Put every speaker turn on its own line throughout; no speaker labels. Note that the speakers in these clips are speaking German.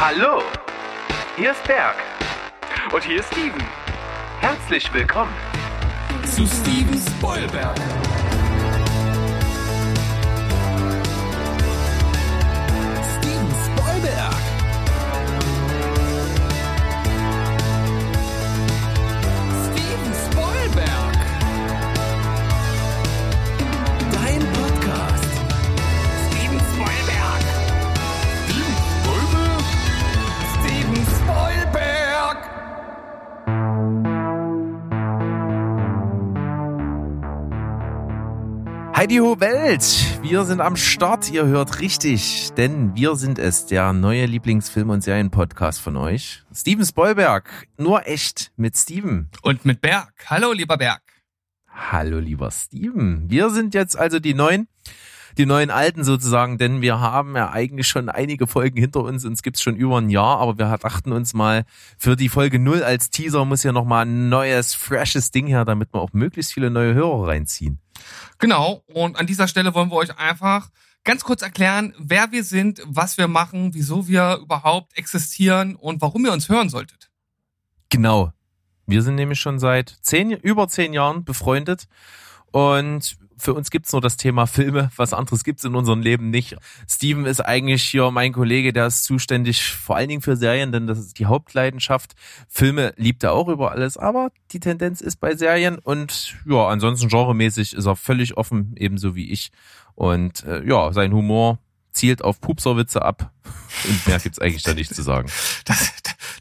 Hallo, hier ist Berg. Und hier ist Steven. Herzlich willkommen
zu Steven Spoilberg.
Heidi Ho Welt, wir sind am Start, ihr hört richtig, denn wir sind es, der neue Lieblingsfilm- und Serienpodcast von euch. Steven Spoilberg, nur echt mit Steven.
Und mit Berg. Hallo, lieber Berg.
Hallo, lieber Steven. Wir sind jetzt also die neuen, die neuen Alten sozusagen, denn wir haben ja eigentlich schon einige Folgen hinter uns, uns gibt's schon über ein Jahr, aber wir dachten uns mal, für die Folge null als Teaser muss ja nochmal ein neues, freshes Ding her, damit wir auch möglichst viele neue Hörer reinziehen.
Genau. Und an dieser Stelle wollen wir euch einfach ganz kurz erklären, wer wir sind, was wir machen, wieso wir überhaupt existieren und warum ihr uns hören solltet.
Genau. Wir sind nämlich schon seit zehn, über zehn Jahren befreundet und für uns gibt's nur das Thema Filme. Was anderes gibt's in unserem Leben nicht. Steven ist eigentlich hier mein Kollege, der ist zuständig vor allen Dingen für Serien, denn das ist die Hauptleidenschaft. Filme liebt er auch über alles, aber die Tendenz ist bei Serien und ja, ansonsten genremäßig ist er völlig offen, ebenso wie ich. Und äh, ja, sein Humor zielt auf Pupserwitze ab. Und mehr gibt's eigentlich da nicht zu sagen.
Das,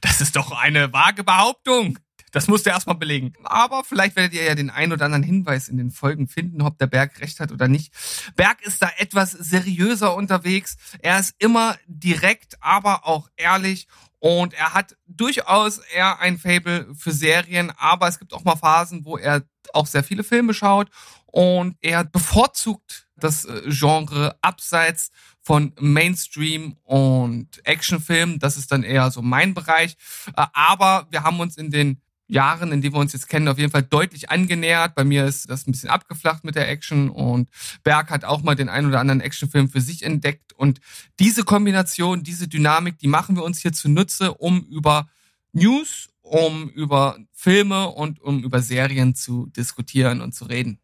das ist doch eine vage Behauptung. Das musst du erstmal belegen. Aber vielleicht werdet ihr ja den ein oder anderen Hinweis in den Folgen finden, ob der Berg recht hat oder nicht. Berg ist da etwas seriöser unterwegs. Er ist immer direkt, aber auch ehrlich. Und er hat durchaus eher ein Fable für Serien, aber es gibt auch mal Phasen, wo er auch sehr viele Filme schaut und er bevorzugt das äh, Genre abseits von Mainstream und Actionfilmen. Das ist dann eher so mein Bereich. Äh, aber wir haben uns in den Jahren, in denen wir uns jetzt kennen, auf jeden Fall deutlich angenähert. Bei mir ist das ein bisschen abgeflacht mit der Action und Berg hat auch mal den ein oder anderen Actionfilm für sich entdeckt. Und diese Kombination, diese Dynamik, die machen wir uns hier zunutze, um über News, um über Filme und um über Serien zu diskutieren und zu reden.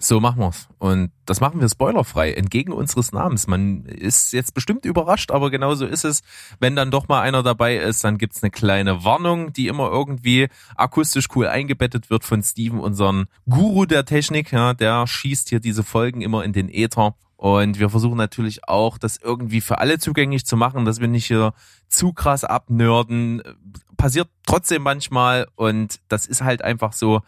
So machen wir's. Und das machen wir spoilerfrei, entgegen unseres Namens. Man ist jetzt bestimmt überrascht, aber genauso ist es. Wenn dann doch mal einer dabei ist, dann gibt's eine kleine Warnung, die immer irgendwie akustisch cool eingebettet wird von Steven, unseren Guru der Technik. Ja, der schießt hier diese Folgen immer in den Äther. Und wir versuchen natürlich auch, das irgendwie für alle zugänglich zu machen, dass wir nicht hier zu krass abnörden. Passiert trotzdem manchmal und das ist halt einfach so.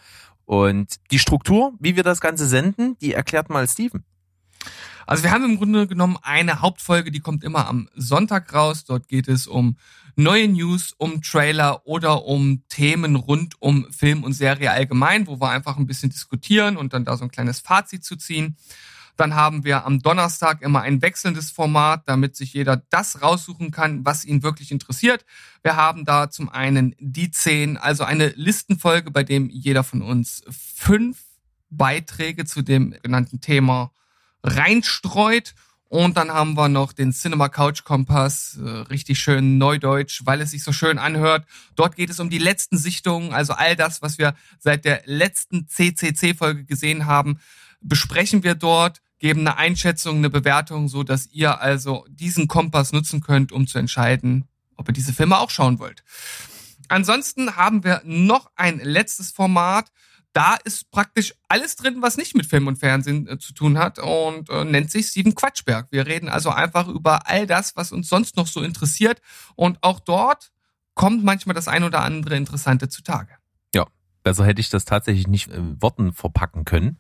Und die Struktur, wie wir das Ganze senden, die erklärt mal Steven.
Also wir haben im Grunde genommen eine Hauptfolge, die kommt immer am Sonntag raus. Dort geht es um neue News, um Trailer oder um Themen rund um Film und Serie allgemein, wo wir einfach ein bisschen diskutieren und dann da so ein kleines Fazit zu ziehen. Dann haben wir am Donnerstag immer ein wechselndes Format, damit sich jeder das raussuchen kann, was ihn wirklich interessiert. Wir haben da zum einen die zehn, also eine Listenfolge, bei dem jeder von uns fünf Beiträge zu dem genannten Thema reinstreut. Und dann haben wir noch den Cinema Couch Kompass, äh, richtig schön neudeutsch, weil es sich so schön anhört. Dort geht es um die letzten Sichtungen, also all das, was wir seit der letzten CCC-Folge gesehen haben, besprechen wir dort, geben eine Einschätzung, eine Bewertung, so dass ihr also diesen Kompass nutzen könnt, um zu entscheiden, ob ihr diese Filme auch schauen wollt. Ansonsten haben wir noch ein letztes Format, da ist praktisch alles drin, was nicht mit Film und Fernsehen äh, zu tun hat und äh, nennt sich Steven Quatschberg. Wir reden also einfach über all das, was uns sonst noch so interessiert und auch dort kommt manchmal das ein oder andere Interessante zutage.
Ja, besser hätte ich das tatsächlich nicht in Worten verpacken können.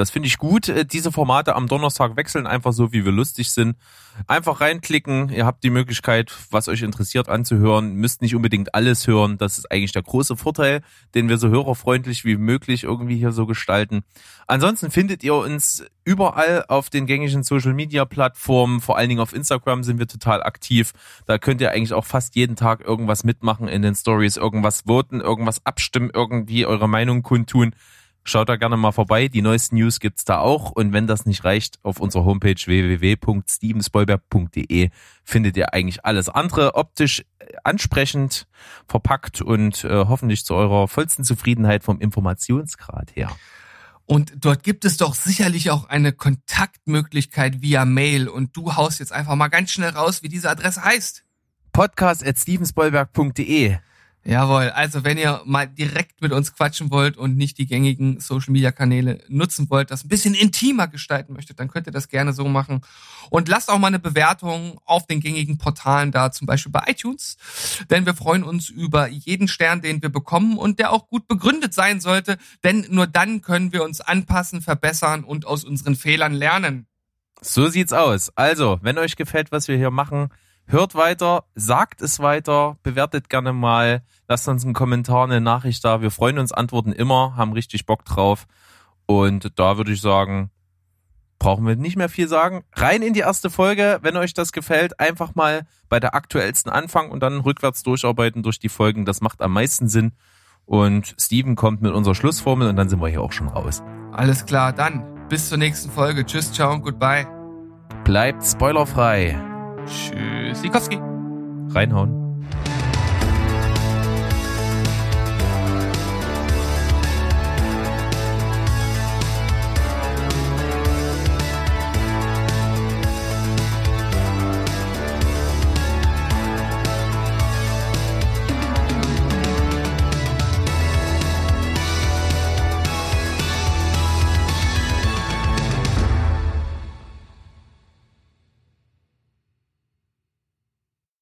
Das finde ich gut. Äh, diese Formate am Donnerstag wechseln einfach so, wie wir lustig sind. Einfach reinklicken. Ihr habt die Möglichkeit, was euch interessiert anzuhören. Müsst nicht unbedingt alles hören. Das ist eigentlich der große Vorteil, den wir so hörerfreundlich wie möglich irgendwie hier so gestalten. Ansonsten findet ihr uns überall auf den gängigen Social Media Plattformen. Vor allen Dingen auf Instagram sind wir total aktiv. Da könnt ihr eigentlich auch fast jeden Tag irgendwas mitmachen in den Stories, irgendwas voten, irgendwas abstimmen, irgendwie eure Meinung kundtun. Schaut da gerne mal vorbei. Die neuesten News gibt's da auch. Und wenn das nicht reicht, auf unserer Homepage www.stevenspoilberg.de findet ihr eigentlich alles andere. Optisch ansprechend verpackt und äh, hoffentlich zu eurer vollsten Zufriedenheit vom Informationsgrad her.
Und dort gibt es doch sicherlich auch eine Kontaktmöglichkeit via Mail. Und du haust jetzt einfach mal ganz schnell raus, wie diese Adresse heißt.
Podcast at stevensbollberg.de
Jawohl, also wenn ihr mal direkt mit uns quatschen wollt und nicht die gängigen Social Media Kanäle nutzen wollt, das ein bisschen intimer gestalten möchtet, dann könnt ihr das gerne so machen. Und lasst auch mal eine Bewertung auf den gängigen Portalen da, zum Beispiel bei iTunes. Denn wir freuen uns über jeden Stern, den wir bekommen und der auch gut begründet sein sollte. Denn nur dann können wir uns anpassen, verbessern und aus unseren Fehlern lernen.
So sieht's aus. Also, wenn euch gefällt, was wir hier machen, hört weiter, sagt es weiter, bewertet gerne mal, lasst uns einen Kommentar, eine Nachricht da. Wir freuen uns, antworten immer, haben richtig Bock drauf. Und da würde ich sagen, brauchen wir nicht mehr viel sagen. Rein in die erste Folge, wenn euch das gefällt, einfach mal bei der aktuellsten anfangen und dann rückwärts durcharbeiten durch die Folgen. Das macht am meisten Sinn. Und Steven kommt mit unserer Schlussformel und dann sind wir hier auch schon raus.
Alles klar, dann bis zur nächsten Folge. Tschüss, ciao und goodbye.
Bleibt spoilerfrei.
Tschüss, Sikowski.
Reinhauen.